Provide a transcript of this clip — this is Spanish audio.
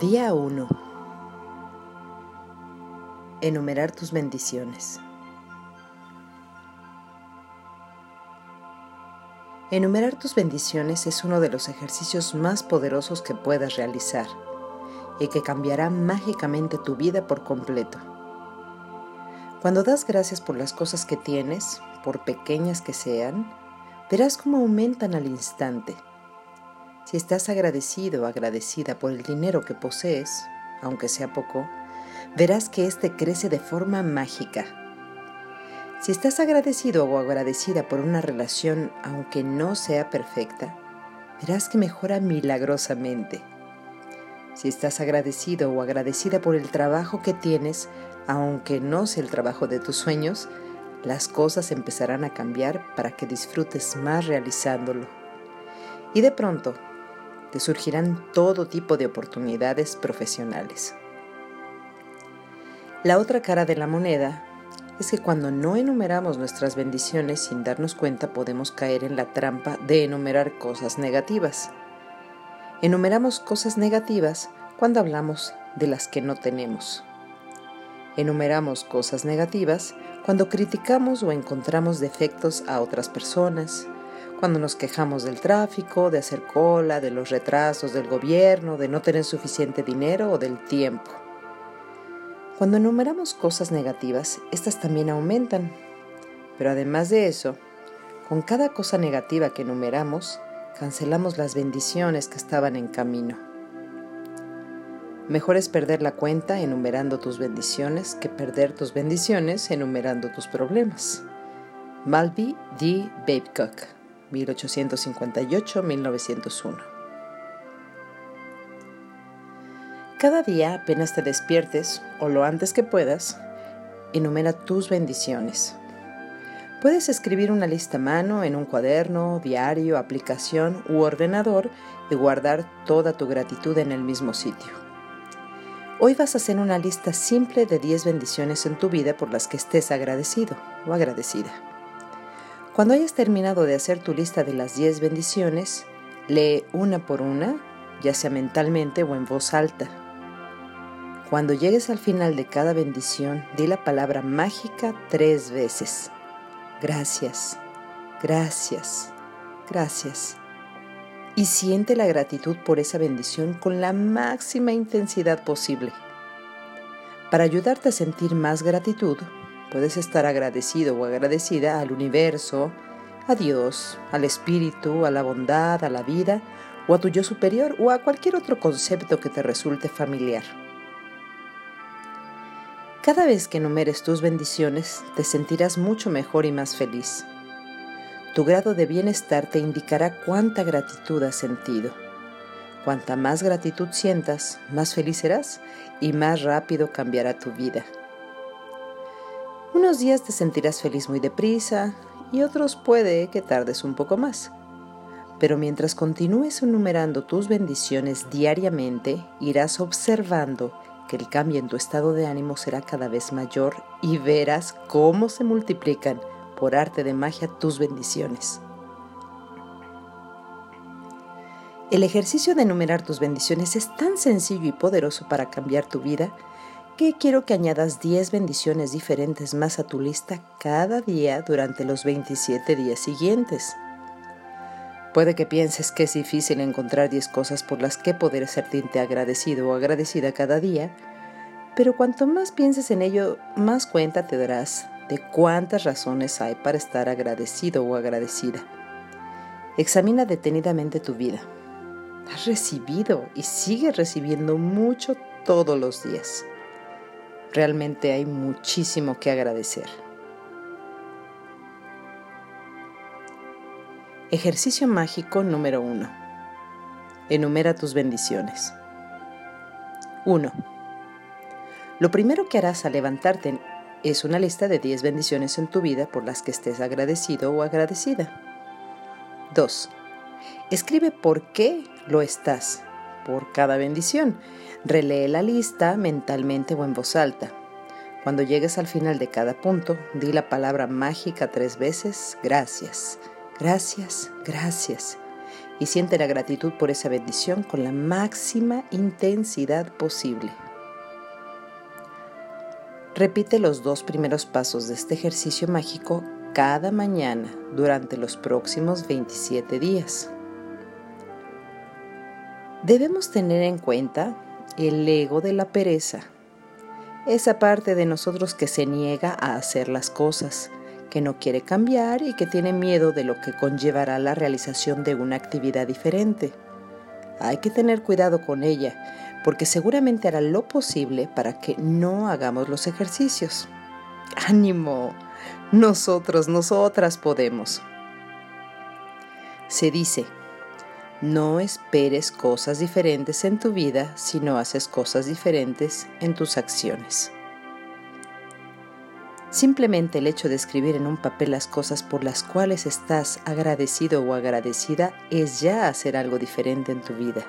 Día 1. Enumerar tus bendiciones. Enumerar tus bendiciones es uno de los ejercicios más poderosos que puedas realizar y que cambiará mágicamente tu vida por completo. Cuando das gracias por las cosas que tienes, por pequeñas que sean, verás cómo aumentan al instante si estás agradecido o agradecida por el dinero que posees, aunque sea poco, verás que éste crece de forma mágica. Si estás agradecido o agradecida por una relación, aunque no sea perfecta, verás que mejora milagrosamente. Si estás agradecido o agradecida por el trabajo que tienes, aunque no sea el trabajo de tus sueños, las cosas empezarán a cambiar para que disfrutes más realizándolo. Y de pronto surgirán todo tipo de oportunidades profesionales. La otra cara de la moneda es que cuando no enumeramos nuestras bendiciones sin darnos cuenta podemos caer en la trampa de enumerar cosas negativas. Enumeramos cosas negativas cuando hablamos de las que no tenemos. Enumeramos cosas negativas cuando criticamos o encontramos defectos a otras personas, cuando nos quejamos del tráfico, de hacer cola, de los retrasos del gobierno, de no tener suficiente dinero o del tiempo. Cuando enumeramos cosas negativas, estas también aumentan. Pero además de eso, con cada cosa negativa que enumeramos, cancelamos las bendiciones que estaban en camino. Mejor es perder la cuenta enumerando tus bendiciones que perder tus bendiciones enumerando tus problemas. Malby D. Babcock 1858-1901. Cada día, apenas te despiertes o lo antes que puedas, enumera tus bendiciones. Puedes escribir una lista a mano en un cuaderno, diario, aplicación u ordenador y guardar toda tu gratitud en el mismo sitio. Hoy vas a hacer una lista simple de 10 bendiciones en tu vida por las que estés agradecido o agradecida. Cuando hayas terminado de hacer tu lista de las 10 bendiciones, lee una por una, ya sea mentalmente o en voz alta. Cuando llegues al final de cada bendición, di la palabra mágica tres veces. Gracias, gracias, gracias. Y siente la gratitud por esa bendición con la máxima intensidad posible. Para ayudarte a sentir más gratitud, Puedes estar agradecido o agradecida al universo, a Dios, al espíritu, a la bondad, a la vida, o a tu yo superior, o a cualquier otro concepto que te resulte familiar. Cada vez que enumeres tus bendiciones, te sentirás mucho mejor y más feliz. Tu grado de bienestar te indicará cuánta gratitud has sentido. Cuanta más gratitud sientas, más feliz serás y más rápido cambiará tu vida. Unos días te sentirás feliz muy deprisa y otros puede que tardes un poco más. Pero mientras continúes enumerando tus bendiciones diariamente, irás observando que el cambio en tu estado de ánimo será cada vez mayor y verás cómo se multiplican por arte de magia tus bendiciones. El ejercicio de enumerar tus bendiciones es tan sencillo y poderoso para cambiar tu vida que quiero que añadas 10 bendiciones diferentes más a tu lista cada día durante los 27 días siguientes. Puede que pienses que es difícil encontrar 10 cosas por las que poder sentirte agradecido o agradecida cada día, pero cuanto más pienses en ello, más cuenta te darás de cuántas razones hay para estar agradecido o agradecida. Examina detenidamente tu vida. Has recibido y sigues recibiendo mucho todos los días. Realmente hay muchísimo que agradecer. Ejercicio mágico número 1. Enumera tus bendiciones. 1. Lo primero que harás al levantarte es una lista de 10 bendiciones en tu vida por las que estés agradecido o agradecida. 2. Escribe por qué lo estás por cada bendición. Relee la lista mentalmente o en voz alta. Cuando llegues al final de cada punto, di la palabra mágica tres veces, gracias, gracias, gracias. y siente la gratitud por esa bendición con la máxima intensidad posible. Repite los dos primeros pasos de este ejercicio mágico cada mañana durante los próximos 27 días. Debemos tener en cuenta el ego de la pereza, esa parte de nosotros que se niega a hacer las cosas, que no quiere cambiar y que tiene miedo de lo que conllevará la realización de una actividad diferente. Hay que tener cuidado con ella, porque seguramente hará lo posible para que no hagamos los ejercicios. ¡Ánimo! Nosotros, nosotras podemos. Se dice, no esperes cosas diferentes en tu vida si no haces cosas diferentes en tus acciones. Simplemente el hecho de escribir en un papel las cosas por las cuales estás agradecido o agradecida es ya hacer algo diferente en tu vida.